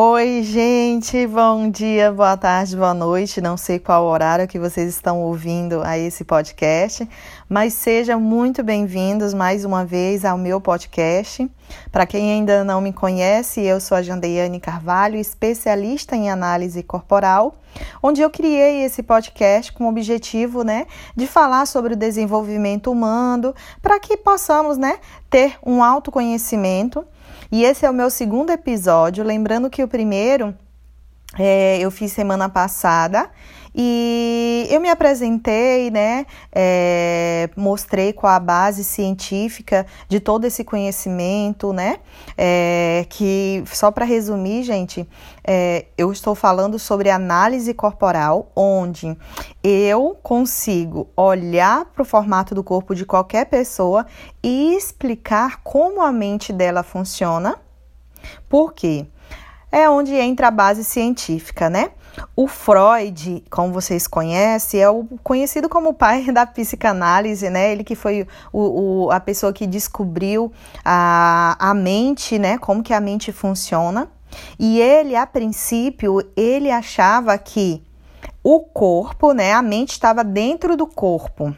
Oi, gente, bom dia, boa tarde, boa noite. Não sei qual horário que vocês estão ouvindo a esse podcast, mas sejam muito bem-vindos mais uma vez ao meu podcast. Para quem ainda não me conhece, eu sou a Jandeiane Carvalho, especialista em análise corporal, onde eu criei esse podcast com o objetivo, né, de falar sobre o desenvolvimento humano, para que possamos, né, ter um autoconhecimento e esse é o meu segundo episódio. Lembrando que o primeiro é, eu fiz semana passada e eu me apresentei, né? É, mostrei qual a base científica de todo esse conhecimento, né? É, que só para resumir, gente, é, eu estou falando sobre análise corporal, onde eu consigo olhar para o formato do corpo de qualquer pessoa e explicar como a mente dela funciona. Por quê? É onde entra a base científica, né? O Freud, como vocês conhecem, é o conhecido como o pai da psicanálise, né? Ele que foi o, o, a pessoa que descobriu a, a mente, né? Como que a mente funciona. E ele, a princípio, ele achava que o corpo, né? A mente estava dentro do corpo.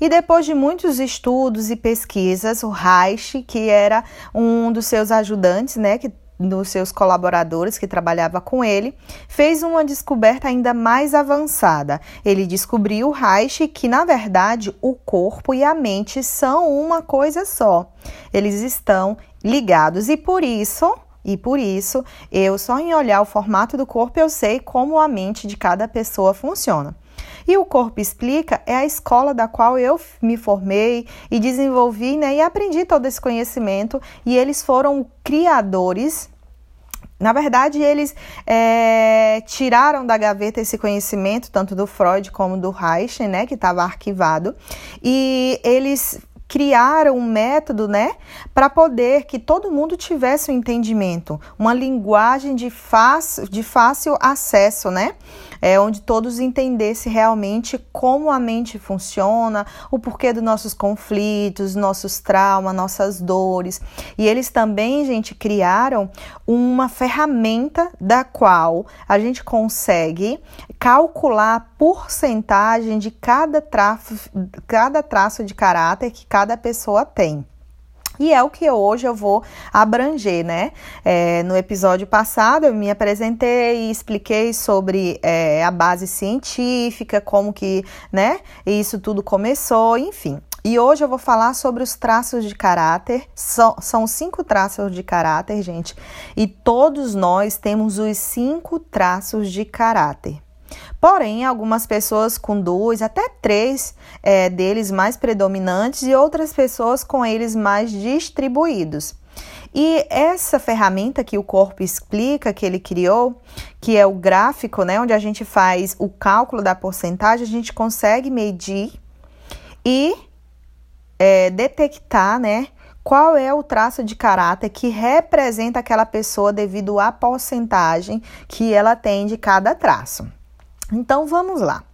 E depois de muitos estudos e pesquisas, o Reich, que era um dos seus ajudantes, né, que dos seus colaboradores que trabalhava com ele, fez uma descoberta ainda mais avançada. Ele descobriu, Reich, que na verdade o corpo e a mente são uma coisa só. Eles estão ligados e por isso e por isso, eu só em olhar o formato do corpo eu sei como a mente de cada pessoa funciona. E o Corpo Explica é a escola da qual eu me formei e desenvolvi né, e aprendi todo esse conhecimento. E eles foram criadores na verdade, eles é, tiraram da gaveta esse conhecimento, tanto do Freud como do Reich, né, que estava arquivado, e eles criaram um método, né, para poder que todo mundo tivesse um entendimento, uma linguagem de fácil, de fácil acesso, né, é, onde todos entendessem realmente como a mente funciona, o porquê dos nossos conflitos, nossos traumas, nossas dores. E eles também, gente, criaram uma ferramenta da qual a gente consegue calcular a porcentagem de cada traço, cada traço de caráter que cada pessoa tem. E é o que hoje eu vou abranger, né? É, no episódio passado eu me apresentei e expliquei sobre é, a base científica, como que, né? Isso tudo começou, enfim. E hoje eu vou falar sobre os traços de caráter. São, são cinco traços de caráter, gente. E todos nós temos os cinco traços de caráter. Porém, algumas pessoas com dois, até três é, deles mais predominantes e outras pessoas com eles mais distribuídos. E essa ferramenta que o corpo explica, que ele criou, que é o gráfico, né, onde a gente faz o cálculo da porcentagem, a gente consegue medir e é, detectar, né, qual é o traço de caráter que representa aquela pessoa devido à porcentagem que ela tem de cada traço. Então vamos lá.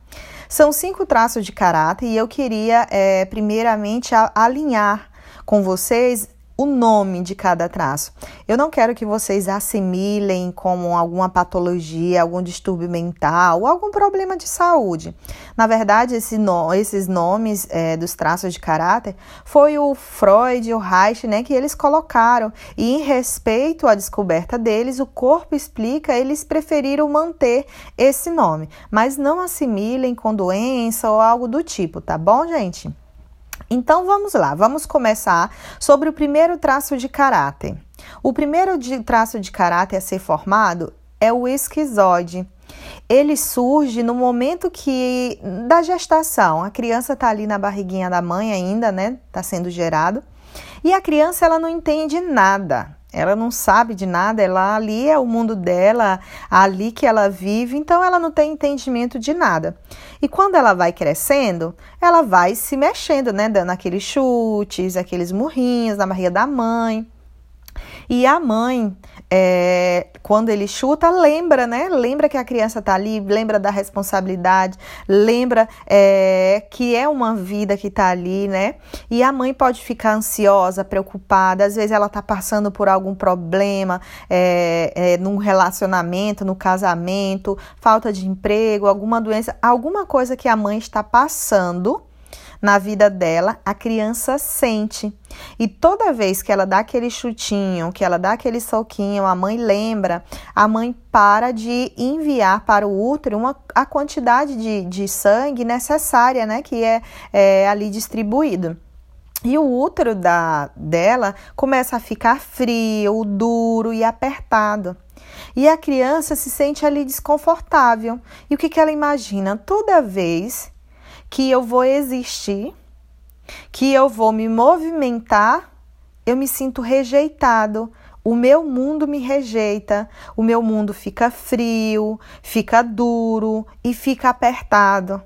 São cinco traços de caráter e eu queria, é, primeiramente, alinhar com vocês o nome de cada traço. Eu não quero que vocês assimilem como alguma patologia, algum distúrbio mental algum problema de saúde. Na verdade, esse no, esses nomes é, dos traços de caráter foi o Freud e o Reich né, que eles colocaram. E em respeito à descoberta deles, o corpo explica, eles preferiram manter esse nome. Mas não assimilem com doença ou algo do tipo, tá bom, gente? Então vamos lá, vamos começar sobre o primeiro traço de caráter. O primeiro de, traço de caráter a ser formado é o esquizoide. Ele surge no momento que da gestação, a criança está ali na barriguinha da mãe ainda, né? Está sendo gerado. E a criança ela não entende nada. Ela não sabe de nada, ela ali é o mundo dela, ali que ela vive, então ela não tem entendimento de nada. E quando ela vai crescendo, ela vai se mexendo, né, dando aqueles chutes, aqueles murrinhos na barriga da mãe. E a mãe é, quando ele chuta, lembra, né? Lembra que a criança tá ali, lembra da responsabilidade, lembra é, que é uma vida que tá ali, né? E a mãe pode ficar ansiosa, preocupada, às vezes ela tá passando por algum problema é, é, num relacionamento, no casamento, falta de emprego, alguma doença, alguma coisa que a mãe está passando na vida dela, a criança sente. E toda vez que ela dá aquele chutinho, que ela dá aquele soquinho, a mãe lembra, a mãe para de enviar para o útero uma, a quantidade de, de sangue necessária, né, que é, é ali distribuído. E o útero da, dela começa a ficar frio, duro e apertado. E a criança se sente ali desconfortável. E o que, que ela imagina? Toda vez que eu vou existir, que eu vou me movimentar, eu me sinto rejeitado. O meu mundo me rejeita, o meu mundo fica frio, fica duro e fica apertado.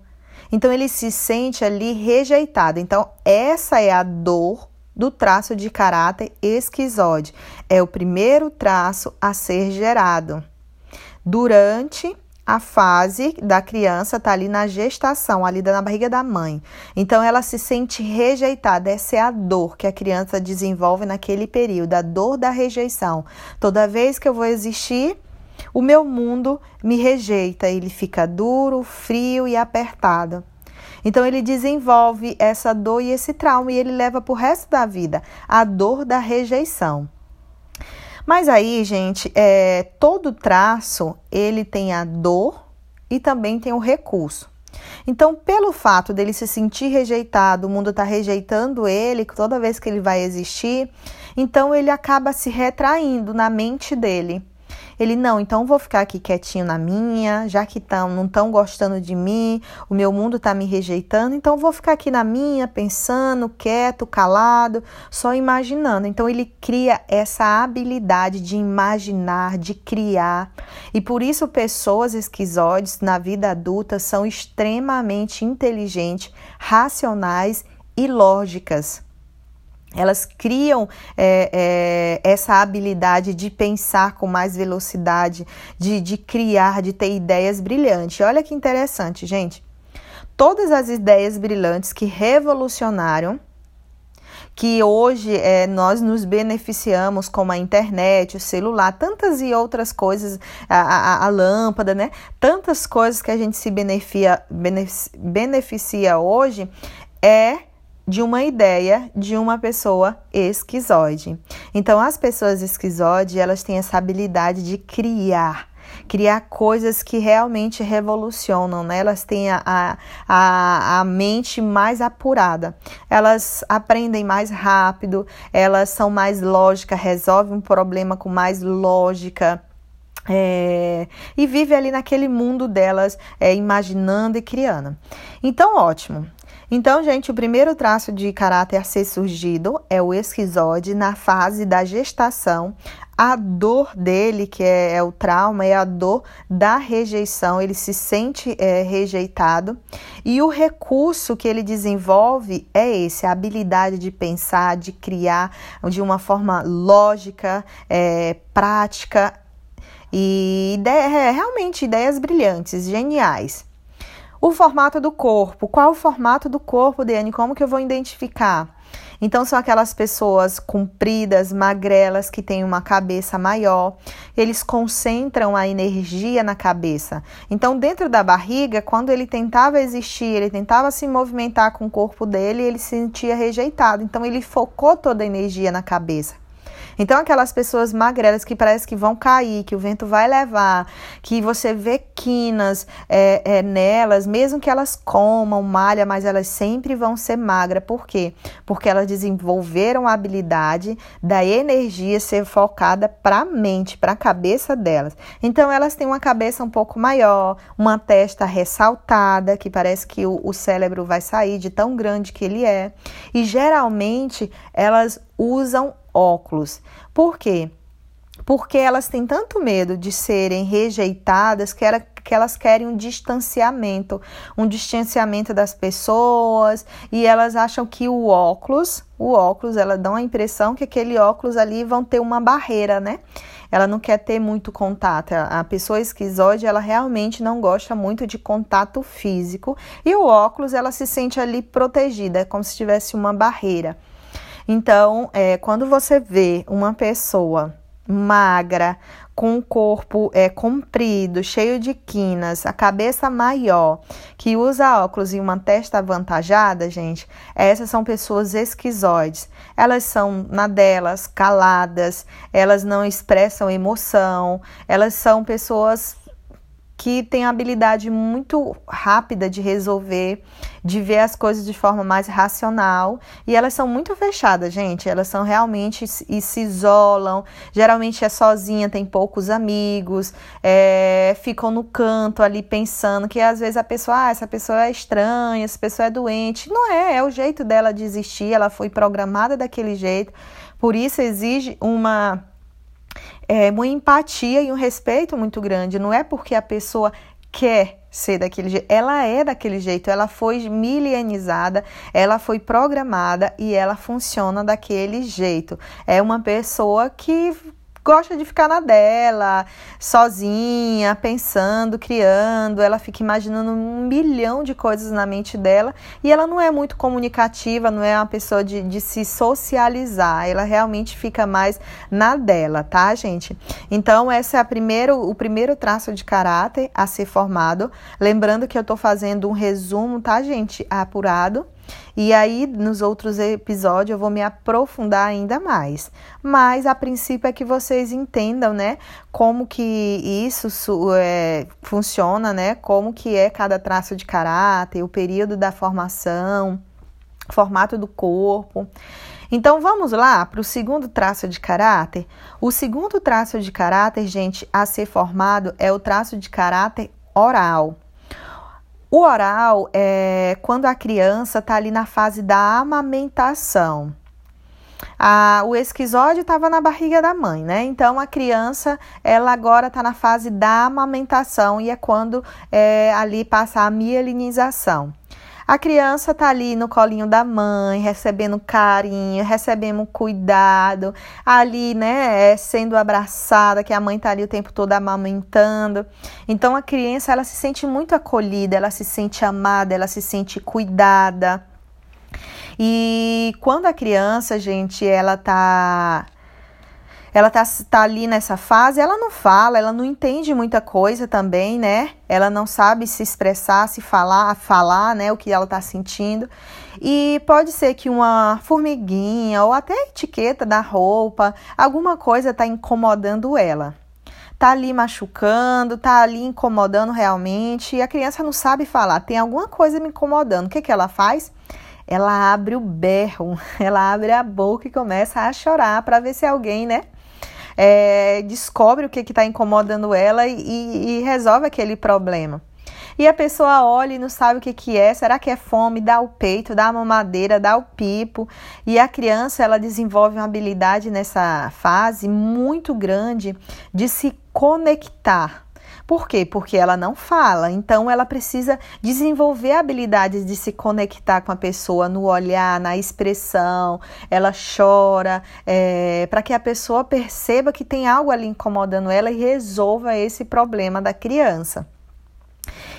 Então ele se sente ali rejeitado. Então essa é a dor do traço de caráter esquizode. É o primeiro traço a ser gerado. Durante a fase da criança está ali na gestação, ali na barriga da mãe. Então ela se sente rejeitada. Essa é a dor que a criança desenvolve naquele período, a dor da rejeição. Toda vez que eu vou existir, o meu mundo me rejeita, ele fica duro, frio e apertado. Então ele desenvolve essa dor e esse trauma e ele leva para o resto da vida a dor da rejeição. Mas aí, gente, é, todo traço ele tem a dor e também tem o recurso. Então, pelo fato dele se sentir rejeitado, o mundo está rejeitando ele toda vez que ele vai existir, então ele acaba se retraindo na mente dele. Ele, não, então vou ficar aqui quietinho na minha, já que tão, não estão gostando de mim, o meu mundo está me rejeitando, então vou ficar aqui na minha, pensando, quieto, calado, só imaginando. Então ele cria essa habilidade de imaginar, de criar. E por isso pessoas esquizoides na vida adulta são extremamente inteligentes, racionais e lógicas. Elas criam é, é, essa habilidade de pensar com mais velocidade, de, de criar, de ter ideias brilhantes. Olha que interessante, gente. Todas as ideias brilhantes que revolucionaram, que hoje é, nós nos beneficiamos, como a internet, o celular, tantas e outras coisas, a, a, a lâmpada, né? Tantas coisas que a gente se beneficia, beneficia hoje, é de uma ideia de uma pessoa esquizoide. Então, as pessoas esquizoide, elas têm essa habilidade de criar, criar coisas que realmente revolucionam, né? Elas têm a, a, a mente mais apurada, elas aprendem mais rápido, elas são mais lógicas, resolvem um problema com mais lógica. É, e vive ali naquele mundo delas, é, imaginando e criando. Então, ótimo. Então, gente, o primeiro traço de caráter a ser surgido é o esquizode na fase da gestação. A dor dele, que é, é o trauma, é a dor da rejeição, ele se sente é, rejeitado. E o recurso que ele desenvolve é esse: a habilidade de pensar, de criar de uma forma lógica, é, prática e ideia, é, realmente ideias brilhantes, geniais. O formato do corpo. Qual o formato do corpo, Dani? Como que eu vou identificar? Então, são aquelas pessoas compridas, magrelas, que têm uma cabeça maior. Eles concentram a energia na cabeça. Então, dentro da barriga, quando ele tentava existir, ele tentava se movimentar com o corpo dele, ele se sentia rejeitado. Então, ele focou toda a energia na cabeça. Então, aquelas pessoas magrelas que parece que vão cair, que o vento vai levar, que você vê quinas é, é, nelas, mesmo que elas comam malha, mas elas sempre vão ser magras. Por quê? Porque elas desenvolveram a habilidade da energia ser focada para a mente, para a cabeça delas. Então, elas têm uma cabeça um pouco maior, uma testa ressaltada, que parece que o, o cérebro vai sair de tão grande que ele é. E geralmente elas usam óculos. Por quê? Porque elas têm tanto medo de serem rejeitadas que, ela, que elas querem um distanciamento, um distanciamento das pessoas e elas acham que o óculos, o óculos, elas dão a impressão que aquele óculos ali vão ter uma barreira, né? ela não quer ter muito contato. A pessoa esquizoide, ela realmente não gosta muito de contato físico. E o óculos, ela se sente ali protegida, é como se tivesse uma barreira. Então, é, quando você vê uma pessoa magra, com o corpo é, comprido, cheio de quinas, a cabeça maior, que usa óculos e uma testa avantajada, gente, essas são pessoas esquizoides. Elas são na delas, caladas, elas não expressam emoção, elas são pessoas que tem habilidade muito rápida de resolver, de ver as coisas de forma mais racional. E elas são muito fechadas, gente. Elas são realmente e se isolam. Geralmente é sozinha, tem poucos amigos, é, ficam no canto ali pensando que às vezes a pessoa, ah, essa pessoa é estranha, essa pessoa é doente. Não é, é o jeito dela de existir, ela foi programada daquele jeito. Por isso exige uma é, uma empatia e um respeito muito grande. Não é porque a pessoa quer ser daquele jeito, ela é daquele jeito, ela foi milenizada, ela foi programada e ela funciona daquele jeito. É uma pessoa que gosta de ficar na dela, sozinha, pensando, criando. Ela fica imaginando um milhão de coisas na mente dela e ela não é muito comunicativa, não é uma pessoa de, de se socializar. Ela realmente fica mais na dela, tá, gente? Então, esse é a primeiro, o primeiro traço de caráter a ser formado. Lembrando que eu tô fazendo um resumo, tá, gente? Apurado e aí, nos outros episódios, eu vou me aprofundar ainda mais. Mas, a princípio, é que vocês entendam, né, como que isso é, funciona, né, como que é cada traço de caráter, o período da formação, formato do corpo. Então, vamos lá para o segundo traço de caráter. O segundo traço de caráter, gente, a ser formado é o traço de caráter oral. O oral é quando a criança está ali na fase da amamentação. O esquizóide estava na barriga da mãe, né? Então a criança, ela agora está na fase da amamentação e é quando é, ali passa a mielinização. A criança tá ali no colinho da mãe, recebendo carinho, recebendo cuidado, ali, né, é, sendo abraçada, que a mãe tá ali o tempo todo amamentando. Então a criança, ela se sente muito acolhida, ela se sente amada, ela se sente cuidada. E quando a criança, gente, ela tá ela tá, tá ali nessa fase, ela não fala, ela não entende muita coisa também, né? Ela não sabe se expressar, se falar, falar, né? O que ela tá sentindo. E pode ser que uma formiguinha ou até a etiqueta da roupa, alguma coisa tá incomodando ela. Tá ali machucando, tá ali incomodando realmente, e a criança não sabe falar, tem alguma coisa me incomodando. O que, que ela faz? Ela abre o berro, ela abre a boca e começa a chorar para ver se alguém, né, é, descobre o que está incomodando ela e, e, resolve aquele problema. E a pessoa olha e não sabe o que, que é, será que é fome? Dá o peito, dá a mamadeira, dá o pipo. E a criança ela desenvolve uma habilidade nessa fase muito grande de se conectar por quê? Porque ela não fala, então ela precisa desenvolver habilidades de se conectar com a pessoa no olhar, na expressão. Ela chora, é, para que a pessoa perceba que tem algo ali incomodando ela e resolva esse problema da criança.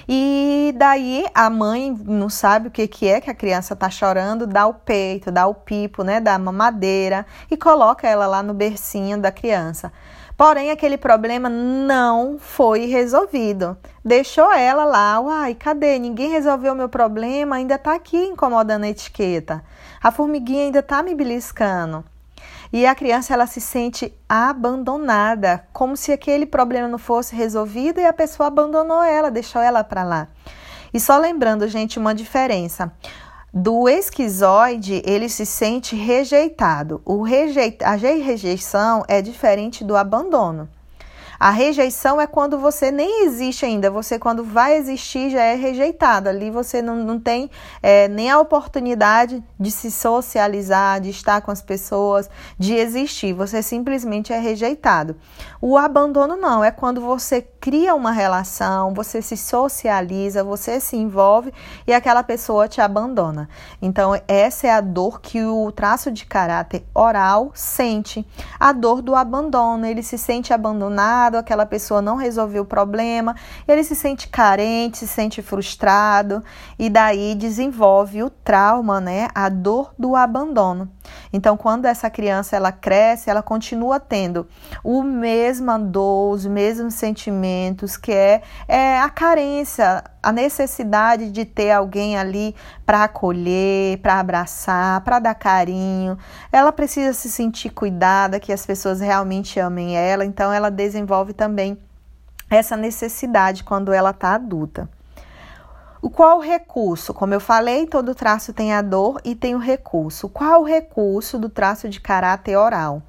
E daí a mãe não sabe o que, que é que a criança está chorando, dá o peito, dá o pipo, né, dá a mamadeira e coloca ela lá no bercinho da criança. Porém, aquele problema não foi resolvido. Deixou ela lá, uai, cadê? Ninguém resolveu o meu problema, ainda está aqui incomodando a etiqueta. A formiguinha ainda está me beliscando. E a criança ela se sente abandonada, como se aquele problema não fosse resolvido e a pessoa abandonou ela, deixou ela para lá. E só lembrando, gente, uma diferença do esquizoide, ele se sente rejeitado. O rejeita, a rejeição é diferente do abandono. A rejeição é quando você nem existe ainda, você quando vai existir já é rejeitado. Ali você não, não tem é, nem a oportunidade de se socializar, de estar com as pessoas, de existir. Você simplesmente é rejeitado. O abandono não, é quando você cria uma relação, você se socializa, você se envolve e aquela pessoa te abandona. Então, essa é a dor que o traço de caráter oral sente. A dor do abandono. Ele se sente abandonado, aquela pessoa não resolveu o problema, ele se sente carente, se sente frustrado e daí desenvolve o trauma, né? A dor do abandono. Então, quando essa criança ela cresce, ela continua tendo o mesma dor, os mesmos sentimentos, que é, é a carência, a necessidade de ter alguém ali para acolher, para abraçar, para dar carinho. Ela precisa se sentir cuidada, que as pessoas realmente amem ela, então ela desenvolve também essa necessidade quando ela está adulta. O qual recurso? Como eu falei, todo traço tem a dor e tem o recurso. Qual o recurso do traço de caráter oral?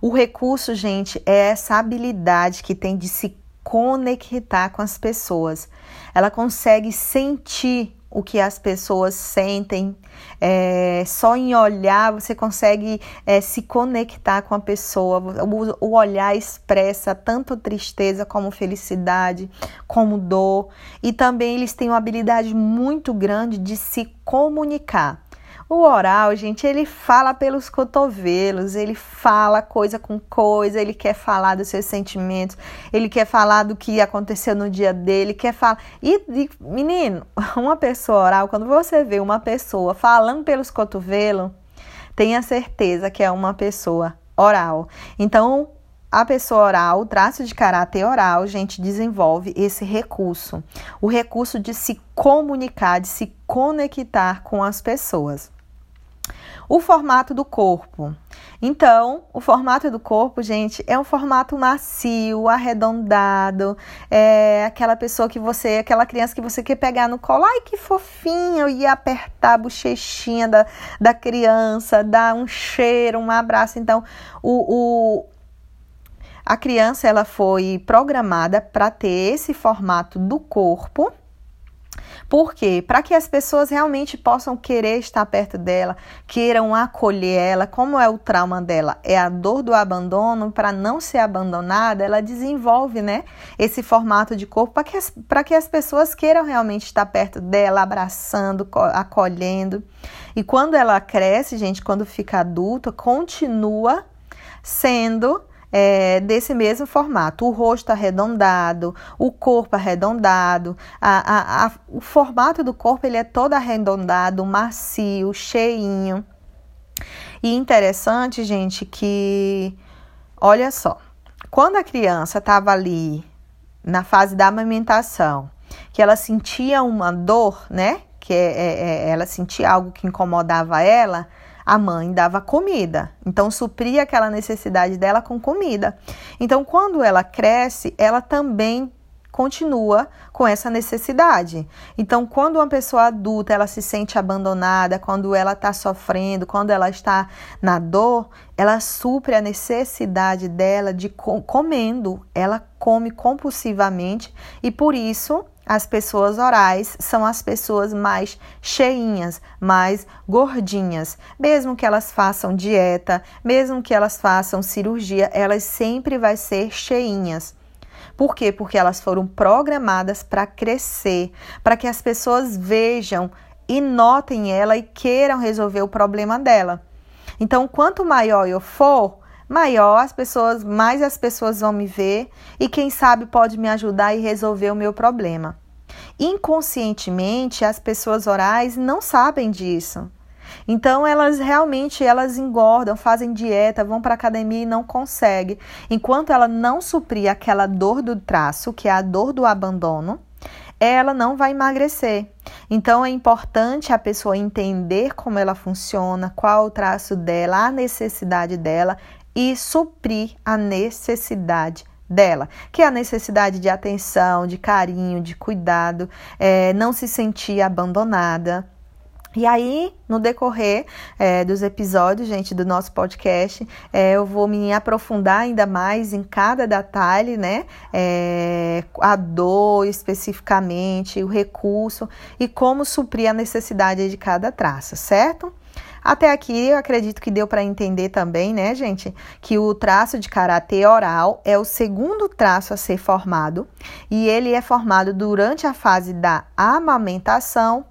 O recurso, gente, é essa habilidade que tem de se conectar com as pessoas. Ela consegue sentir o que as pessoas sentem. É, só em olhar você consegue é, se conectar com a pessoa. O, o, olhar expressa tanto tristeza como felicidade, como dor. E também eles têm uma habilidade muito grande de se comunicar. O oral, gente, ele fala pelos cotovelos, ele fala coisa com coisa, ele quer falar dos seus sentimentos, ele quer falar do que aconteceu no dia dele, quer falar. E, e menino, uma pessoa oral, quando você vê uma pessoa falando pelos cotovelos, tenha certeza que é uma pessoa oral. Então, a pessoa oral, o traço de caráter oral, gente, desenvolve esse recurso, o recurso de se comunicar, de se conectar com as pessoas. O formato do corpo. Então, o formato do corpo, gente, é um formato macio, arredondado, é aquela pessoa que você, aquela criança que você quer pegar no colo, ai que fofinho, e apertar a bochechinha da, da criança, dar um cheiro, um abraço. Então, o, o a criança ela foi programada para ter esse formato do corpo por quê? Para que as pessoas realmente possam querer estar perto dela, queiram acolher ela, como é o trauma dela? É a dor do abandono, para não ser abandonada, ela desenvolve, né, esse formato de corpo para que, que as pessoas queiram realmente estar perto dela, abraçando, acolhendo. E quando ela cresce, gente, quando fica adulta, continua sendo é, desse mesmo formato. O rosto arredondado, o corpo arredondado, a, a, a, o formato do corpo ele é todo arredondado, macio, cheinho. E interessante, gente, que olha só, quando a criança estava ali na fase da amamentação, que ela sentia uma dor, né? Que é, é, é ela sentia algo que incomodava ela, a mãe dava comida. Então supria aquela necessidade dela com comida. Então quando ela cresce, ela também continua com essa necessidade. Então, quando uma pessoa adulta ela se sente abandonada, quando ela está sofrendo, quando ela está na dor, ela supre a necessidade dela de comendo. Ela come compulsivamente e por isso as pessoas orais são as pessoas mais cheinhas, mais gordinhas. Mesmo que elas façam dieta, mesmo que elas façam cirurgia, elas sempre vai ser cheinhas. Por quê? Porque elas foram programadas para crescer, para que as pessoas vejam e notem ela e queiram resolver o problema dela. Então, quanto maior eu for, maior as pessoas, mais as pessoas vão me ver e quem sabe pode me ajudar e resolver o meu problema. Inconscientemente, as pessoas orais não sabem disso. Então elas realmente elas engordam, fazem dieta, vão para academia e não conseguem. Enquanto ela não suprir aquela dor do traço, que é a dor do abandono, ela não vai emagrecer. Então é importante a pessoa entender como ela funciona, qual o traço dela, a necessidade dela e suprir a necessidade dela, que é a necessidade de atenção, de carinho, de cuidado, é, não se sentir abandonada. E aí, no decorrer é, dos episódios, gente, do nosso podcast, é, eu vou me aprofundar ainda mais em cada detalhe, né? É, a dor especificamente, o recurso e como suprir a necessidade de cada traço, certo? Até aqui eu acredito que deu para entender também, né, gente, que o traço de caráter oral é o segundo traço a ser formado e ele é formado durante a fase da amamentação.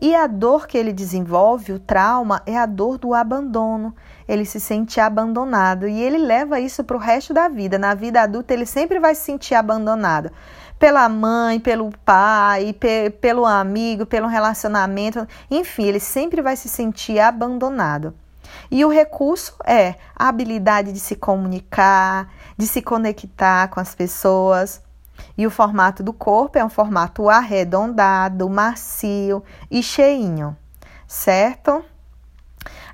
E a dor que ele desenvolve, o trauma, é a dor do abandono. Ele se sente abandonado e ele leva isso para o resto da vida. Na vida adulta, ele sempre vai se sentir abandonado pela mãe, pelo pai, pe pelo amigo, pelo relacionamento, enfim, ele sempre vai se sentir abandonado. E o recurso é a habilidade de se comunicar, de se conectar com as pessoas. E o formato do corpo é um formato arredondado, macio e cheinho, certo?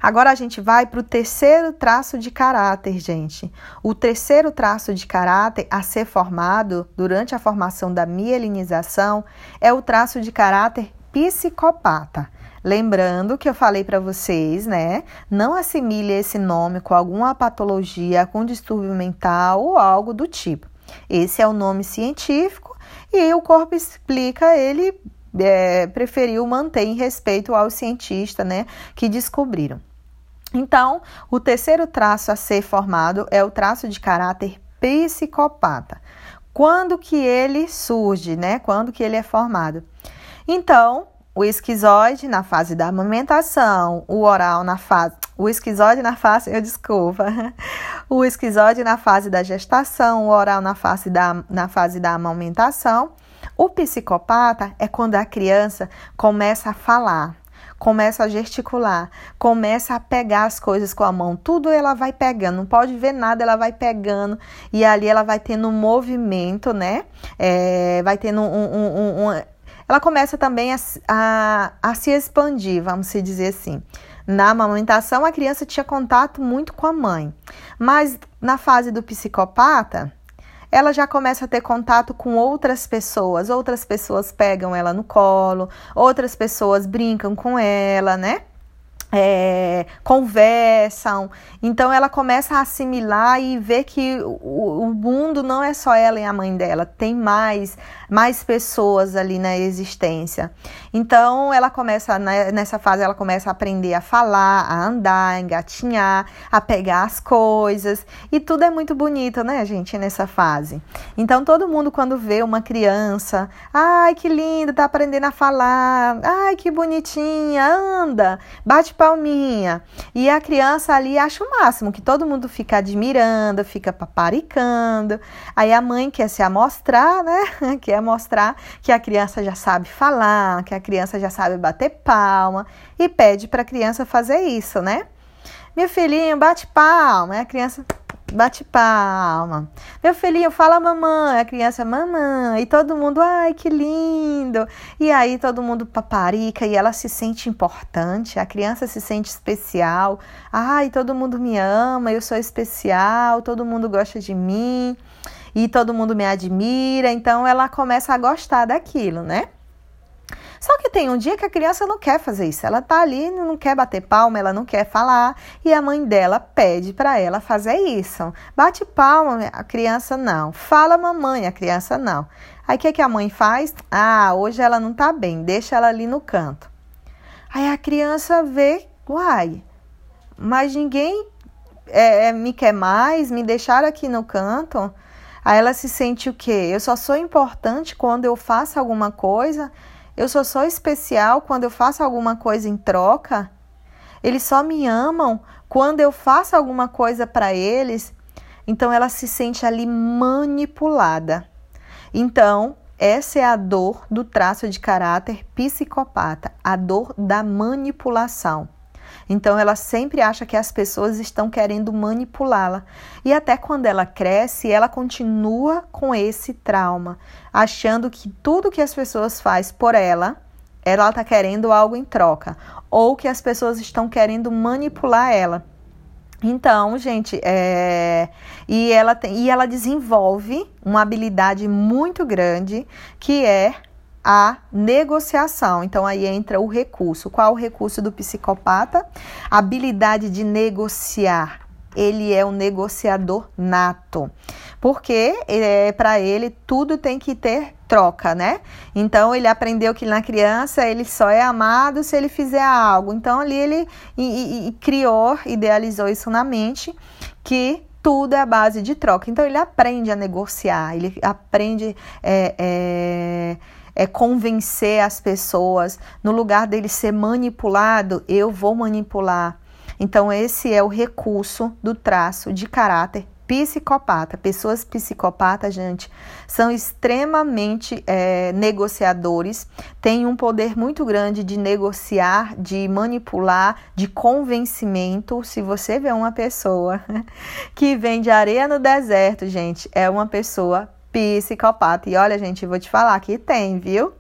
Agora a gente vai para o terceiro traço de caráter, gente. O terceiro traço de caráter a ser formado durante a formação da mielinização é o traço de caráter psicopata. Lembrando que eu falei para vocês, né? Não assimile esse nome com alguma patologia, com distúrbio mental ou algo do tipo. Esse é o nome científico e o corpo explica ele é, preferiu manter em respeito aos cientistas né, que descobriram. Então, o terceiro traço a ser formado é o traço de caráter psicopata. Quando que ele surge, né? Quando que ele é formado? Então, o esquizoide na fase da amamentação, o oral na fase, o esquizoide na fase, eu desculpa, o esquizoide na fase da gestação, o oral na fase da, na fase da amamentação o psicopata é quando a criança começa a falar, começa a gesticular, começa a pegar as coisas com a mão, tudo ela vai pegando, não pode ver nada, ela vai pegando e ali ela vai tendo um movimento, né? É, vai tendo um, um, um, ela começa também a, a, a se expandir, vamos dizer assim. Na amamentação, a criança tinha contato muito com a mãe, mas na fase do psicopata, ela já começa a ter contato com outras pessoas. Outras pessoas pegam ela no colo, outras pessoas brincam com ela, né? é, conversam. Então ela começa a assimilar e ver que o, o, mundo não é só ela e a mãe dela, tem mais, mais pessoas ali na existência. Então ela começa, né, nessa fase, ela começa a aprender a falar, a andar, a engatinhar, a pegar as coisas. E tudo é muito bonito, né, gente, nessa fase. Então todo mundo, quando vê uma criança, ai que linda, tá aprendendo a falar, ai que bonitinha, anda, bate palminha. E a criança ali acha o máximo, que todo mundo fica admirando, fica paparicando. Aí a mãe quer se amostrar, né? Mostrar que a criança já sabe falar, que a criança já sabe bater palma e pede para a criança fazer isso, né? Meu filhinho, bate palma. Aí a criança bate palma. Meu filhinho, fala mamãe. A criança, mamãe. E todo mundo, ai, que lindo. E aí todo mundo paparica e ela se sente importante. A criança se sente especial. Ai, todo mundo me ama, eu sou especial, todo mundo gosta de mim. E todo mundo me admira. Então ela começa a gostar daquilo, né? Só que tem um dia que a criança não quer fazer isso. Ela tá ali, não quer bater palma, ela não quer falar, e a mãe dela pede para ela fazer isso. Bate palma, a criança não. Fala mamãe, a criança não. Aí o que, que a mãe faz? Ah, hoje ela não tá bem, deixa ela ali no canto. Aí a criança vê, uai, mas ninguém é, é me quer mais, me deixaram aqui no canto. Aí ela se sente o quê? Eu só sou importante quando eu faço alguma coisa eu sou só especial quando eu faço alguma coisa em troca? Eles só me amam quando eu faço alguma coisa para eles? Então ela se sente ali manipulada. Então, essa é a dor do traço de caráter psicopata, a dor da manipulação. Então ela sempre acha que as pessoas estão querendo manipulá-la. E até quando ela cresce, ela continua com esse trauma, achando que tudo que as pessoas faz por ela, ela está querendo algo em troca, ou que as pessoas estão querendo manipular ela. Então, gente, é... e, ela tem... e ela desenvolve uma habilidade muito grande que é a negociação. Então aí entra o recurso. Qual o recurso do psicopata? A habilidade de negociar ele é um negociador nato. Porque é, para ele tudo tem que ter troca, né? Então ele aprendeu que na criança ele só é amado se ele fizer algo. Então ali ele e, e, e criou, idealizou isso na mente, que tudo é a base de troca. Então ele aprende a negociar, ele aprende é, é, é, convencer as pessoas. No lugar dele ser manipulado, eu vou manipular. Então esse é o recurso do traço de caráter psicopata. Pessoas psicopatas, gente, são extremamente é, negociadores, têm um poder muito grande de negociar, de manipular, de convencimento. Se você vê uma pessoa que vende areia no deserto, gente, é uma pessoa psicopata. E olha, gente, vou te falar que tem, viu?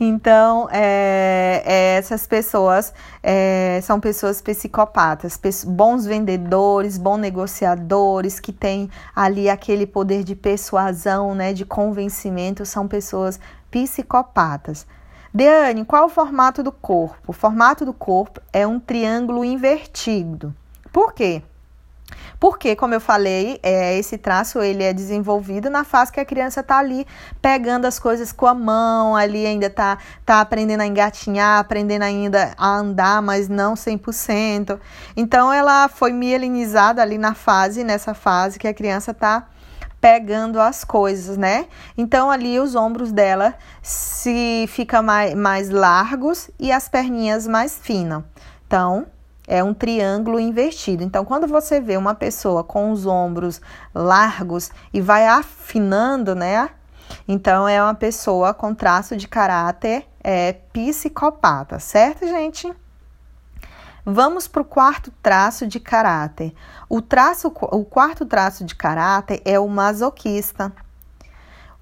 Então, é, é, essas pessoas é, são pessoas psicopatas, bons vendedores, bons negociadores, que têm ali aquele poder de persuasão, né, de convencimento, são pessoas psicopatas. Deane, qual o formato do corpo? O formato do corpo é um triângulo invertido. Por quê? Porque, como eu falei, é, esse traço ele é desenvolvido na fase que a criança está ali pegando as coisas com a mão, ali ainda está tá aprendendo a engatinhar, aprendendo ainda a andar, mas não 100%. Então, ela foi mielinizada ali na fase, nessa fase que a criança está pegando as coisas, né? Então ali os ombros dela se fica mais, mais largos e as perninhas mais finas. Então, é um triângulo invertido. Então, quando você vê uma pessoa com os ombros largos e vai afinando, né? Então, é uma pessoa com traço de caráter é, psicopata, certo, gente? Vamos para o quarto traço de caráter. O, traço, o quarto traço de caráter é o masoquista.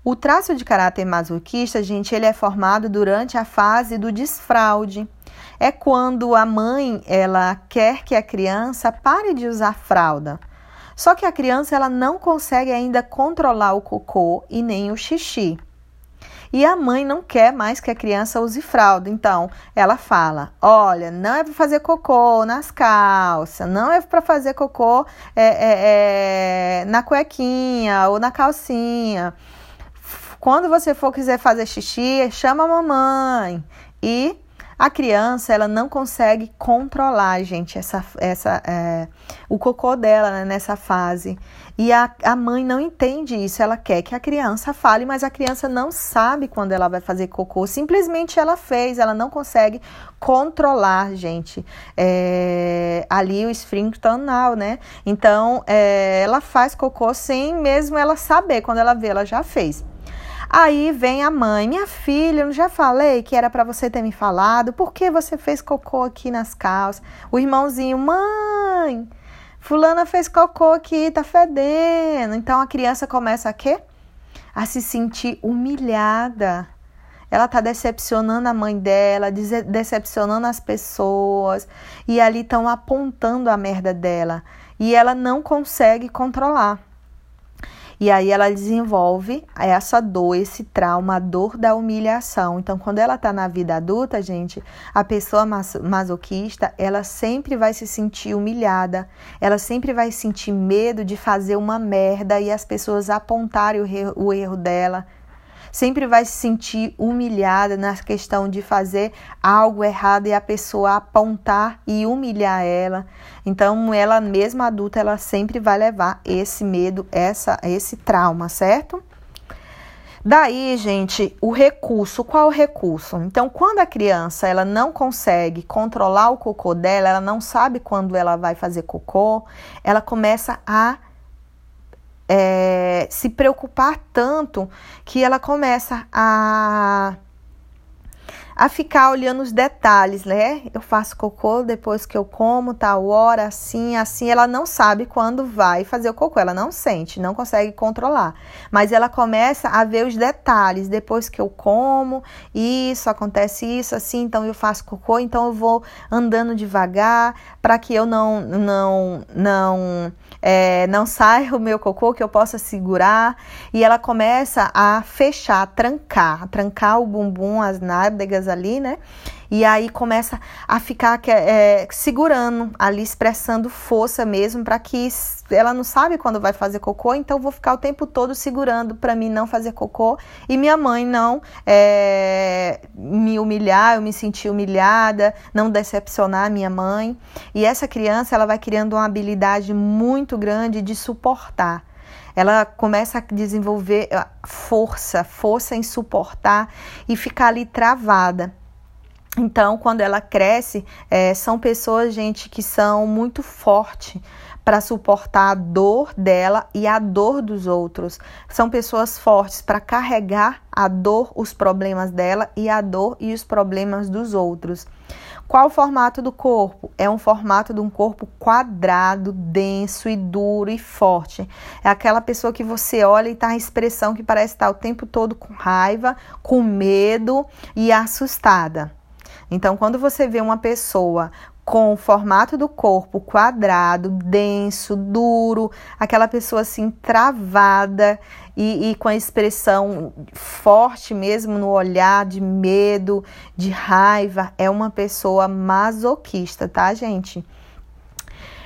O traço de caráter masoquista, gente, ele é formado durante a fase do desfraude é quando a mãe ela quer que a criança pare de usar fralda. Só que a criança ela não consegue ainda controlar o cocô e nem o xixi. E a mãe não quer mais que a criança use fralda. Então, ela fala: olha, não é para fazer cocô nas calças, não é para fazer cocô é, é, é, na cuequinha ou na calcinha. Quando você for quiser fazer xixi, chama a mamãe. E a criança, ela não consegue controlar, gente, essa, essa, é, o cocô dela né, nessa fase. E a, a mãe não entende isso. Ela quer que a criança fale, mas a criança não sabe quando ela vai fazer cocô. Simplesmente ela fez, ela não consegue controlar, gente, é, ali o esfíncter anal, né? Então, é, ela faz cocô sem mesmo ela saber. Quando ela vê, ela já fez. Aí vem a mãe, minha filha, eu já falei que era para você ter me falado, por que você fez cocô aqui nas calças? O irmãozinho, mãe, fulana fez cocô aqui, tá fedendo. Então a criança começa a quê? A se sentir humilhada. Ela tá decepcionando a mãe dela, decepcionando as pessoas, e ali estão apontando a merda dela. E ela não consegue controlar. E aí ela desenvolve essa dor, esse trauma, a dor da humilhação. Então, quando ela está na vida adulta, gente, a pessoa masoquista, ela sempre vai se sentir humilhada, ela sempre vai sentir medo de fazer uma merda e as pessoas apontarem o erro, dela sempre vai se sentir humilhada na questão de fazer algo errado e a pessoa apontar e humilhar ela. Então, ela mesma adulta, ela sempre vai levar esse medo, essa, esse trauma, certo? Daí, gente, o recurso, qual o recurso? Então, quando a criança ela não consegue controlar o cocô dela, ela não sabe quando ela vai fazer cocô, ela começa a é, se preocupar tanto que ela começa a a ficar olhando os detalhes, né? Eu faço cocô depois que eu como, tal hora, assim, assim. Ela não sabe quando vai fazer o cocô, ela não sente, não consegue controlar. Mas ela começa a ver os detalhes. Depois que eu como, isso, acontece isso, assim, então eu faço cocô, então eu vou andando devagar para que eu não, não, não é, não sai o meu cocô, que eu possa segurar. E ela começa a fechar, a trancar, a trancar o bumbum, as nádegas ali, né? e aí começa a ficar é, segurando ali, expressando força mesmo, para que ela não sabe quando vai fazer cocô, então vou ficar o tempo todo segurando para mim não fazer cocô e minha mãe não é, me humilhar, eu me sentir humilhada, não decepcionar minha mãe. E essa criança ela vai criando uma habilidade muito grande de suportar ela começa a desenvolver ah, força, força em suportar e ficar ali travada. Então, quando ela cresce, é, são pessoas, gente, que são muito fortes para suportar a dor dela e a dor dos outros. São pessoas fortes para carregar a dor, os problemas dela e a dor e os problemas dos outros. Qual o formato do corpo? É um formato de um corpo quadrado, denso e duro e forte. É aquela pessoa que você olha e tá a expressão que parece estar o tempo todo com raiva, com medo e assustada. Então, quando você vê uma pessoa com o formato do corpo quadrado, denso, duro, aquela pessoa assim travada e, e, com a expressão forte mesmo no olhar de medo, de raiva, é uma pessoa masoquista, tá, gente?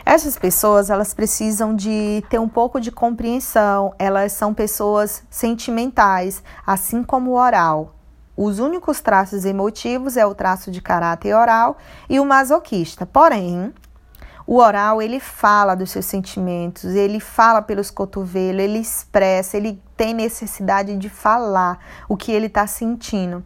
Essas pessoas, elas precisam de ter um pouco de compreensão, elas são pessoas sentimentais, assim como o oral. Os únicos traços emotivos é o traço de caráter oral e o masoquista. Porém, o oral, ele fala dos seus sentimentos, ele fala pelos cotovelos, ele expressa, ele tem necessidade de falar o que ele está sentindo.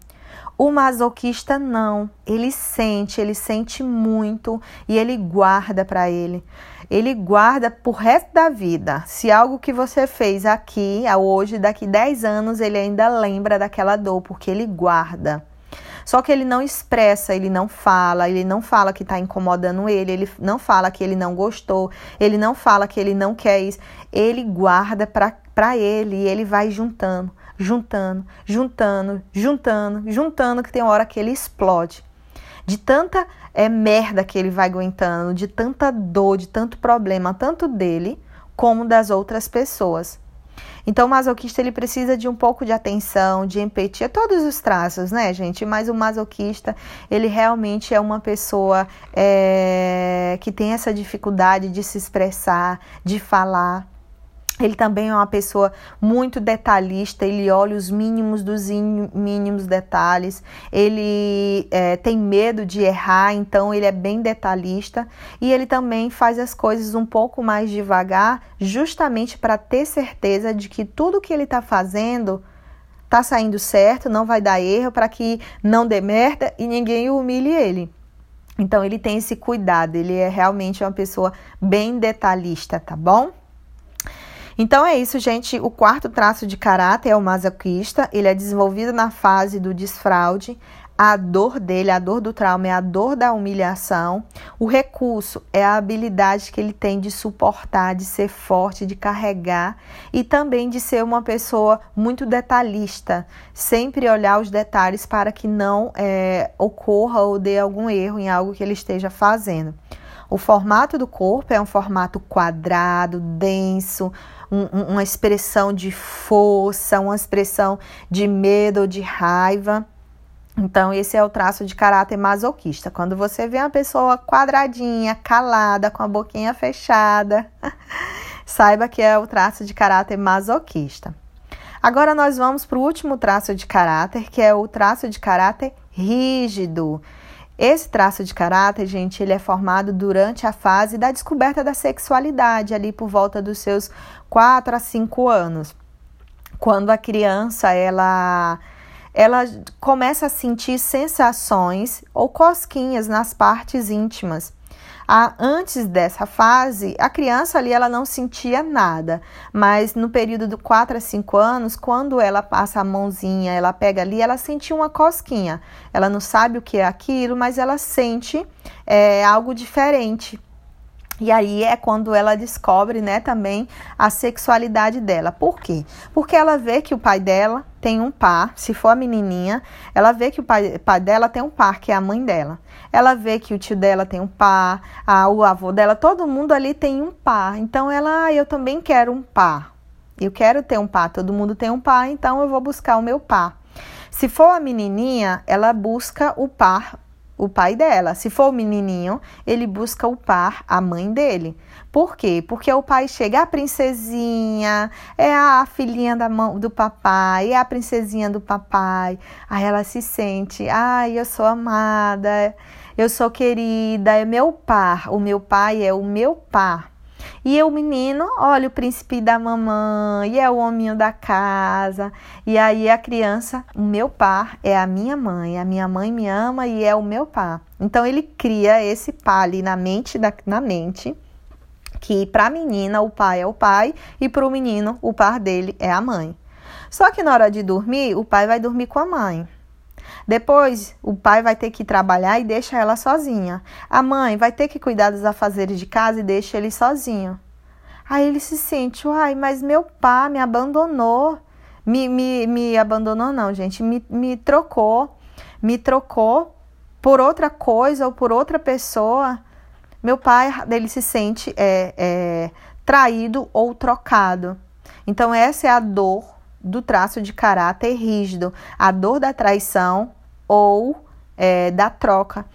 O masoquista não, ele sente, ele sente muito e ele guarda para ele. Ele guarda por resto da vida. Se algo que você fez aqui, hoje, daqui 10 anos, ele ainda lembra daquela dor, porque ele guarda. Só que ele não expressa, ele não fala, ele não fala que está incomodando ele, ele não fala que ele não gostou, ele não fala que ele não quer isso. Ele guarda para ele e ele vai juntando, juntando, juntando, juntando, juntando, que tem uma hora que ele explode. De tanta é, merda que ele vai aguentando, de tanta dor, de tanto problema, tanto dele como das outras pessoas. Então, o masoquista ele precisa de um pouco de atenção, de empatia, todos os traços, né, gente? Mas o masoquista ele realmente é uma pessoa é, que tem essa dificuldade de se expressar, de falar. Ele também é uma pessoa muito detalhista, ele olha os mínimos dos mínimos detalhes, ele é, tem medo de errar, então ele é bem detalhista e ele também faz as coisas um pouco mais devagar, justamente para ter certeza de que tudo que ele está fazendo está saindo certo, não vai dar erro, para que não dê merda e ninguém humilhe ele. Então ele tem esse cuidado, ele é realmente uma pessoa bem detalhista, tá bom? Então é isso, gente. O quarto traço de caráter é o masoquista. Ele é desenvolvido na fase do desfraude. A dor dele, a dor do trauma é a dor da humilhação. O recurso é a habilidade que ele tem de suportar, de ser forte, de carregar e também de ser uma pessoa muito detalhista, sempre olhar os detalhes para que não é, ocorra ou dê algum erro em algo que ele esteja fazendo. O formato do corpo é um formato quadrado, denso, um, uma expressão de força, uma expressão de medo de raiva. Então, esse é o traço de caráter masoquista. Quando você vê uma pessoa quadradinha, calada, com a boquinha fechada, saiba que é o traço de caráter masoquista. Agora nós vamos para o último traço de caráter, que é o traço de caráter rígido. Esse traço de caráter, gente, ele é formado durante a fase da descoberta da sexualidade, ali por volta dos seus 4 a 5 anos. Quando a criança, ela ela começa a sentir sensações ou cosquinhas nas partes íntimas a, antes dessa fase, a criança ali ela não sentia nada, mas no período de 4 a 5 anos, quando ela passa a mãozinha, ela pega ali, ela sente uma cosquinha. Ela não sabe o que é aquilo, mas ela sente é, algo diferente. E aí é quando ela descobre, né, também a sexualidade dela. Por quê? Porque ela vê que o pai dela tem um par, se for a menininha, ela vê que o pai, pai dela tem um par, que é a mãe dela. Ela vê que o tio dela tem um par, a, o avô dela, todo mundo ali tem um par. Então ela, ah, eu também quero um par. Eu quero ter um par, todo mundo tem um par, então eu vou buscar o meu par. Se for a menininha, ela busca o par o pai dela. Se for o menininho, ele busca o par, a mãe dele. Por quê? Porque o pai chega, a princesinha, é a filhinha da mão, do papai, é a princesinha do papai. Aí ela se sente, ai, eu sou amada, eu sou querida, é meu par. O meu pai é o meu par. E o menino, olha o príncipe da mamãe, é o hominho da casa. E aí a criança, o meu par é a minha mãe, a minha mãe me ama e é o meu par. Então ele cria esse par ali na mente, da, na mente que para a menina o pai é o pai e para o menino o par dele é a mãe. Só que na hora de dormir, o pai vai dormir com a mãe. Depois, o pai vai ter que trabalhar e deixa ela sozinha. A mãe vai ter que cuidar dos afazeres de casa e deixa ele sozinho. Aí ele se sente, uai, mas meu pai me abandonou. Me, me, me abandonou, não, gente, me, me trocou. Me trocou por outra coisa ou por outra pessoa. Meu pai, ele se sente é, é, traído ou trocado. Então, essa é a dor do traço de caráter rígido, a dor da traição ou é, da troca.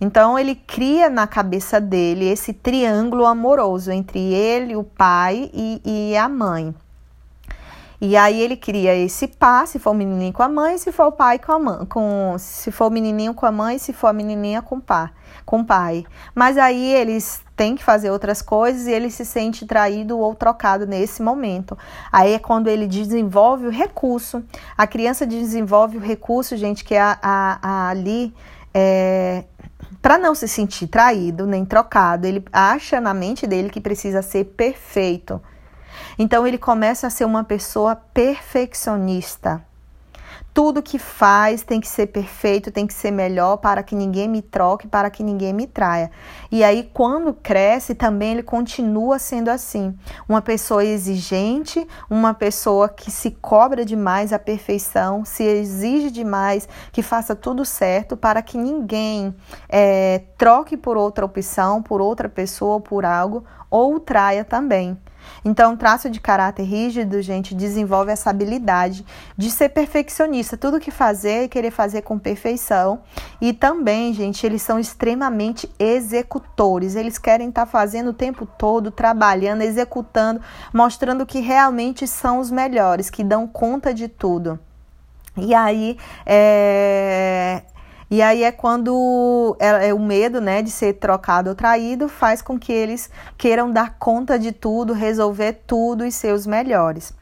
Então, ele cria na cabeça dele esse triângulo amoroso entre ele, o pai e, e a mãe. E aí ele cria esse par, se for o menininho com a mãe, se for o pai com a mãe, com, se for o menininho com a mãe, se for a menininha com o pai, com o pai. Mas aí eles têm que fazer outras coisas e ele se sente traído ou trocado nesse momento. Aí é quando ele desenvolve o recurso. A criança desenvolve o recurso, gente, que é a, a, a ali é, para não se sentir traído nem trocado, ele acha na mente dele que precisa ser perfeito. Então ele começa a ser uma pessoa perfeccionista. Tudo que faz tem que ser perfeito, tem que ser melhor para que ninguém me troque, para que ninguém me traia. E aí, quando cresce, também ele continua sendo assim. Uma pessoa exigente, uma pessoa que se cobra demais a perfeição, se exige demais que faça tudo certo para que ninguém é, troque por outra opção, por outra pessoa, por algo, ou traia também. Então, traço de caráter rígido, gente, desenvolve essa habilidade de ser perfeccionista. Tudo que fazer, querer fazer com perfeição. E também, gente, eles são extremamente executores. Eles querem estar tá fazendo o tempo todo, trabalhando, executando, mostrando que realmente são os melhores, que dão conta de tudo. E aí, é, e aí é quando é, é, o medo, né, de ser trocado ou traído faz com que eles queiram dar conta de tudo, resolver tudo e ser os melhores.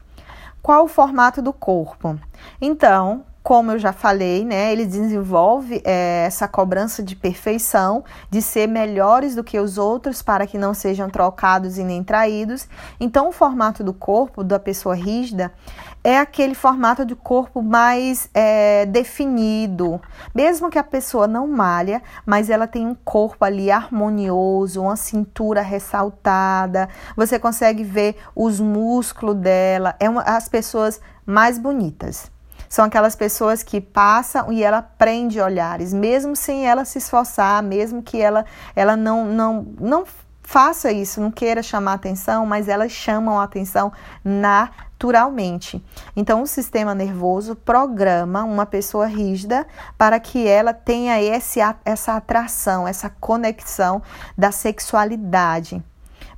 Qual o formato do corpo? Então, como eu já falei, né, ele desenvolve é, essa cobrança de perfeição, de ser melhores do que os outros para que não sejam trocados e nem traídos. Então, o formato do corpo da pessoa rígida é aquele formato de corpo mais é, definido. Mesmo que a pessoa não malha, mas ela tem um corpo ali harmonioso, uma cintura ressaltada, você consegue ver os músculos dela. É uma, as pessoas mais bonitas. São aquelas pessoas que passam e ela prende olhares, mesmo sem ela se esforçar, mesmo que ela, ela não, não, não faça isso, não queira chamar atenção, mas elas chamam a atenção naturalmente. Então, o sistema nervoso programa uma pessoa rígida para que ela tenha esse, essa atração, essa conexão da sexualidade.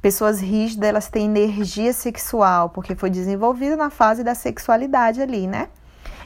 Pessoas rígidas, elas têm energia sexual, porque foi desenvolvida na fase da sexualidade ali, né?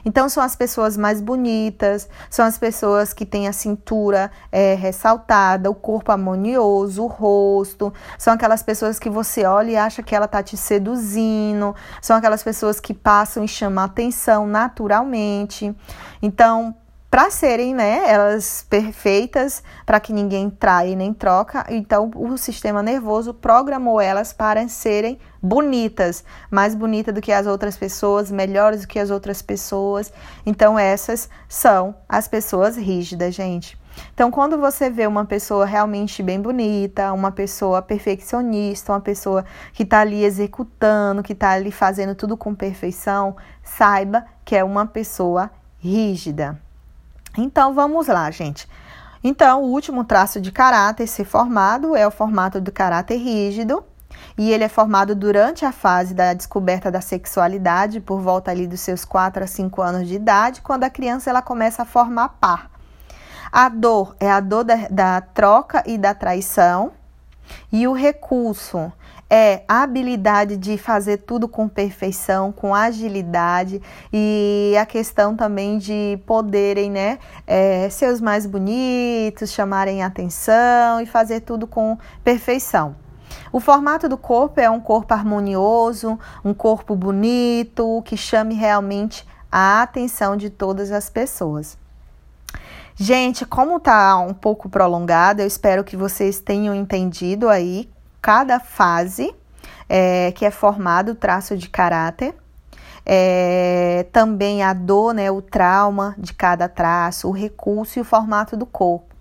Então, são as pessoas mais bonitas, são as pessoas que têm a cintura é, ressaltada, o corpo harmonioso, o rosto, são aquelas pessoas que você olha e acha que ela tá te seduzindo, são aquelas pessoas que passam e chamam atenção naturalmente. Então, para serem, né, elas perfeitas, para que ninguém traia nem troca. Então, o sistema nervoso programou elas para serem bonitas, mais bonita do que as outras pessoas, melhores do que as outras pessoas. Então, essas são as pessoas rígidas, gente. Então, quando você vê uma pessoa realmente bem bonita, uma pessoa perfeccionista, uma pessoa que está ali executando, que está ali fazendo tudo com perfeição, saiba que é uma pessoa rígida. Então vamos lá, gente. Então, o último traço de caráter ser formado é o formato do caráter rígido, e ele é formado durante a fase da descoberta da sexualidade, por volta ali dos seus 4 a 5 anos de idade, quando a criança ela começa a formar par. A dor é a dor da, da troca e da traição. E o recurso é a habilidade de fazer tudo com perfeição, com agilidade e a questão também de poderem, né, é, ser os mais bonitos, chamarem atenção e fazer tudo com perfeição. O formato do corpo é um corpo harmonioso, um corpo bonito, que chame realmente a atenção de todas as pessoas. Gente, como tá um pouco prolongado, eu espero que vocês tenham entendido aí cada fase é, que é formado o traço de caráter. É, também a dor, né, o trauma de cada traço, o recurso e o formato do corpo.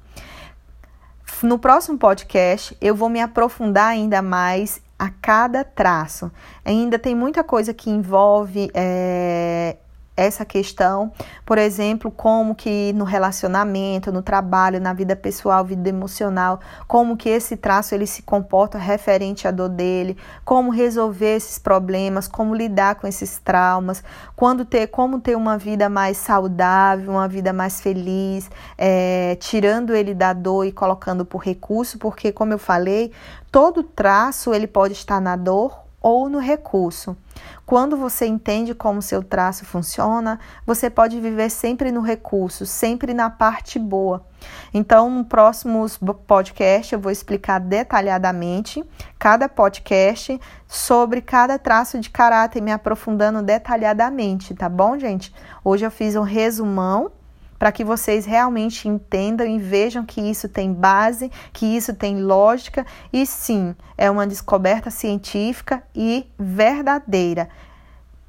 No próximo podcast, eu vou me aprofundar ainda mais a cada traço. Ainda tem muita coisa que envolve é, essa questão, por exemplo, como que no relacionamento, no trabalho, na vida pessoal, vida emocional, como que esse traço ele se comporta referente à dor dele, como resolver esses problemas, como lidar com esses traumas, quando ter, como ter uma vida mais saudável, uma vida mais feliz, é, tirando ele da dor e colocando por recurso, porque como eu falei, todo traço ele pode estar na dor ou no recurso. Quando você entende como seu traço funciona, você pode viver sempre no recurso, sempre na parte boa. Então, no próximo podcast eu vou explicar detalhadamente cada podcast sobre cada traço de caráter, me aprofundando detalhadamente, tá bom, gente? Hoje eu fiz um resumão para que vocês realmente entendam e vejam que isso tem base, que isso tem lógica e sim, é uma descoberta científica e verdadeira.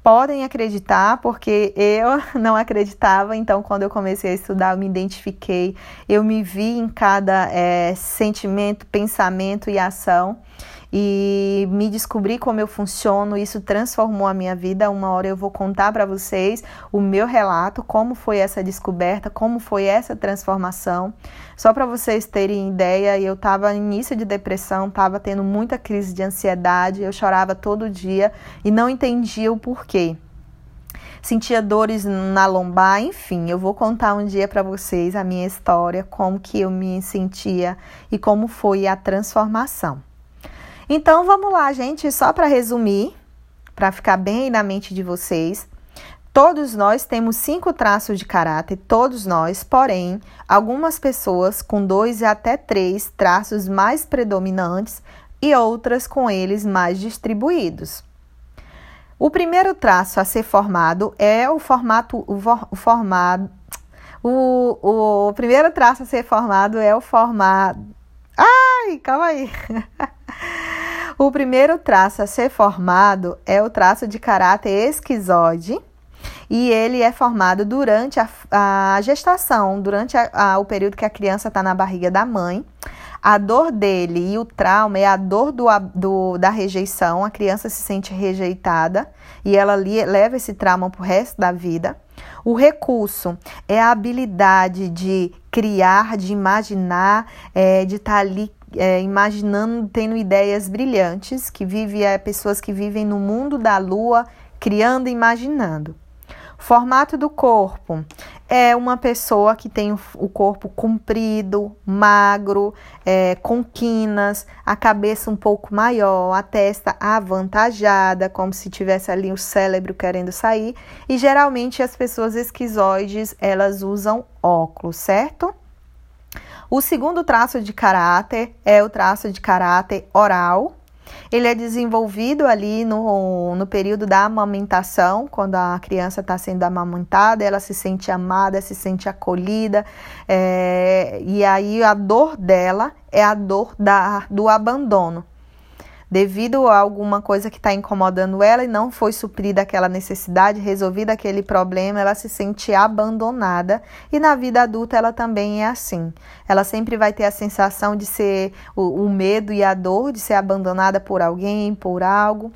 Podem acreditar, porque eu não acreditava, então quando eu comecei a estudar, eu me identifiquei, eu me vi em cada é, sentimento, pensamento e ação e me descobri como eu funciono. Isso transformou a minha vida. Uma hora eu vou contar para vocês o meu relato, como foi essa descoberta, como foi essa transformação. Só para vocês terem ideia, eu estava no início de depressão, estava tendo muita crise de ansiedade, eu chorava todo dia e não entendia o porquê sentia dores na lombar, enfim, eu vou contar um dia para vocês a minha história, como que eu me sentia e como foi a transformação. Então vamos lá, gente, só para resumir, para ficar bem na mente de vocês. Todos nós temos cinco traços de caráter, todos nós, porém, algumas pessoas com dois e até três traços mais predominantes e outras com eles mais distribuídos. O primeiro traço a ser formado é o formato, o, o formado, o, o primeiro traço a ser formado é o formado. Ai, calma aí. O primeiro traço a ser formado é o traço de caráter esquizoide e ele é formado durante a, a gestação, durante a, a, o período que a criança está na barriga da mãe. A dor dele e o trauma é a dor do, do, da rejeição, a criança se sente rejeitada e ela leva esse trauma para o resto da vida. O recurso é a habilidade de criar, de imaginar, é, de estar tá ali é, imaginando, tendo ideias brilhantes, que vive é, pessoas que vivem no mundo da lua, criando e imaginando. Formato do corpo é uma pessoa que tem o corpo comprido, magro, é, com quinas, a cabeça um pouco maior, a testa avantajada, como se tivesse ali o cérebro querendo sair. E geralmente as pessoas esquizoides elas usam óculos, certo? O segundo traço de caráter é o traço de caráter oral. Ele é desenvolvido ali no, no período da amamentação, quando a criança está sendo amamentada, ela se sente amada, se sente acolhida, é, e aí a dor dela é a dor da, do abandono devido a alguma coisa que está incomodando ela e não foi suprida aquela necessidade, resolvida aquele problema, ela se sente abandonada. E na vida adulta ela também é assim. Ela sempre vai ter a sensação de ser o, o medo e a dor de ser abandonada por alguém, por algo.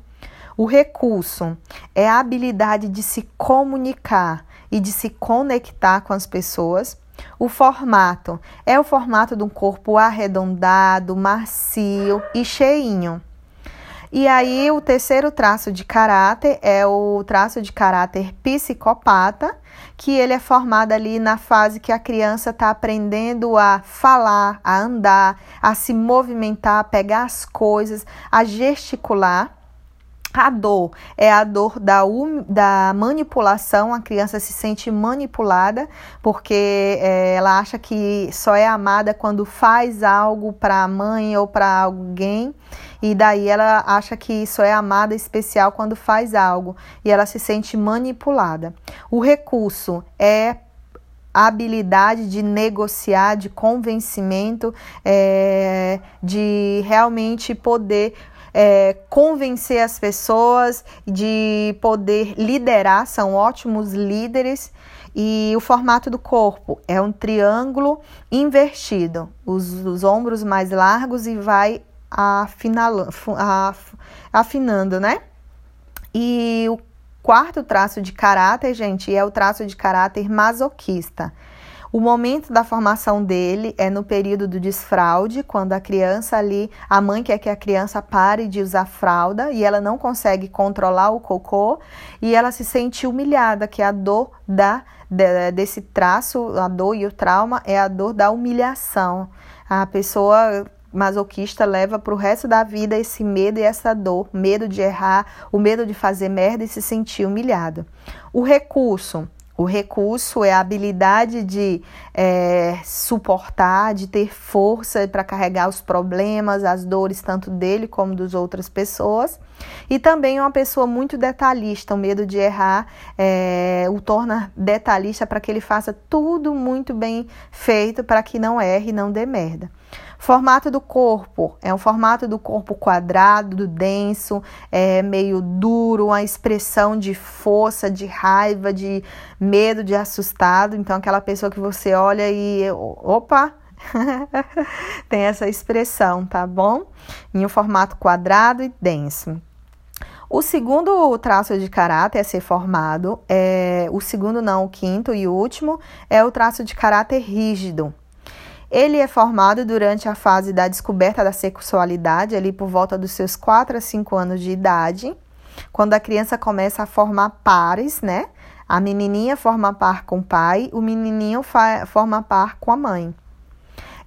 O recurso é a habilidade de se comunicar e de se conectar com as pessoas. O formato é o formato de um corpo arredondado, macio e cheinho. E aí, o terceiro traço de caráter é o traço de caráter psicopata, que ele é formado ali na fase que a criança está aprendendo a falar, a andar, a se movimentar, a pegar as coisas, a gesticular. A dor é a dor da, um, da manipulação, a criança se sente manipulada porque é, ela acha que só é amada quando faz algo para a mãe ou para alguém, e daí ela acha que só é amada especial quando faz algo e ela se sente manipulada. O recurso é a habilidade de negociar, de convencimento, é, de realmente poder é, convencer as pessoas, de poder liderar, são ótimos líderes. E o formato do corpo é um triângulo invertido, os, os ombros mais largos e vai afinal, afinando, né? E o quarto traço de caráter, gente, é o traço de caráter masoquista. O momento da formação dele é no período do desfraude, quando a criança ali, a mãe quer que a criança pare de usar fralda e ela não consegue controlar o cocô e ela se sente humilhada, que é a dor da desse traço, a dor e o trauma é a dor da humilhação. A pessoa masoquista leva para o resto da vida esse medo e essa dor, medo de errar, o medo de fazer merda e se sentir humilhado. O recurso o recurso é a habilidade de é, suportar, de ter força para carregar os problemas, as dores, tanto dele como das outras pessoas. E também é uma pessoa muito detalhista, o medo de errar é, o torna detalhista para que ele faça tudo muito bem feito para que não erre e não dê merda. Formato do corpo é um formato do corpo quadrado, denso, é meio duro, uma expressão de força, de raiva, de medo, de assustado. Então, aquela pessoa que você olha e opa, tem essa expressão, tá bom? Em um formato quadrado e denso. O segundo traço de caráter a ser formado é o segundo não, o quinto e último é o traço de caráter rígido. Ele é formado durante a fase da descoberta da sexualidade, ali por volta dos seus 4 a 5 anos de idade, quando a criança começa a formar pares, né? A menininha forma par com o pai, o menininho forma par com a mãe.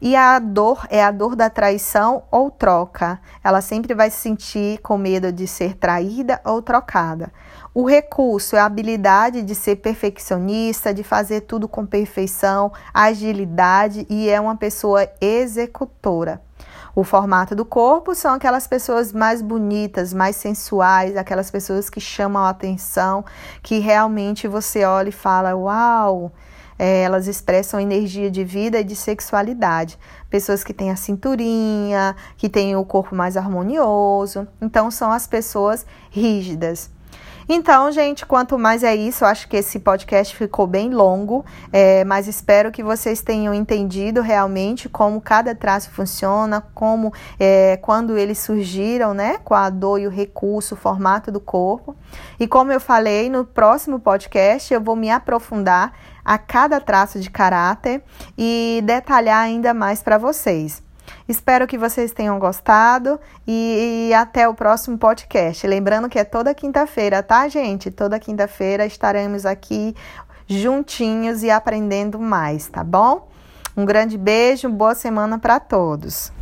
E a dor é a dor da traição ou troca. Ela sempre vai se sentir com medo de ser traída ou trocada. O recurso é a habilidade de ser perfeccionista, de fazer tudo com perfeição, agilidade e é uma pessoa executora. O formato do corpo são aquelas pessoas mais bonitas, mais sensuais, aquelas pessoas que chamam a atenção, que realmente você olha e fala: Uau! É, elas expressam energia de vida e de sexualidade. Pessoas que têm a cinturinha, que têm o corpo mais harmonioso. Então, são as pessoas rígidas. Então, gente, quanto mais é isso, eu acho que esse podcast ficou bem longo, é, mas espero que vocês tenham entendido realmente como cada traço funciona, como é, quando eles surgiram, né, com a dor e o recurso, o formato do corpo. E como eu falei, no próximo podcast eu vou me aprofundar a cada traço de caráter e detalhar ainda mais para vocês. Espero que vocês tenham gostado e, e até o próximo podcast. Lembrando que é toda quinta-feira, tá, gente? Toda quinta-feira estaremos aqui juntinhos e aprendendo mais, tá bom? Um grande beijo, boa semana para todos.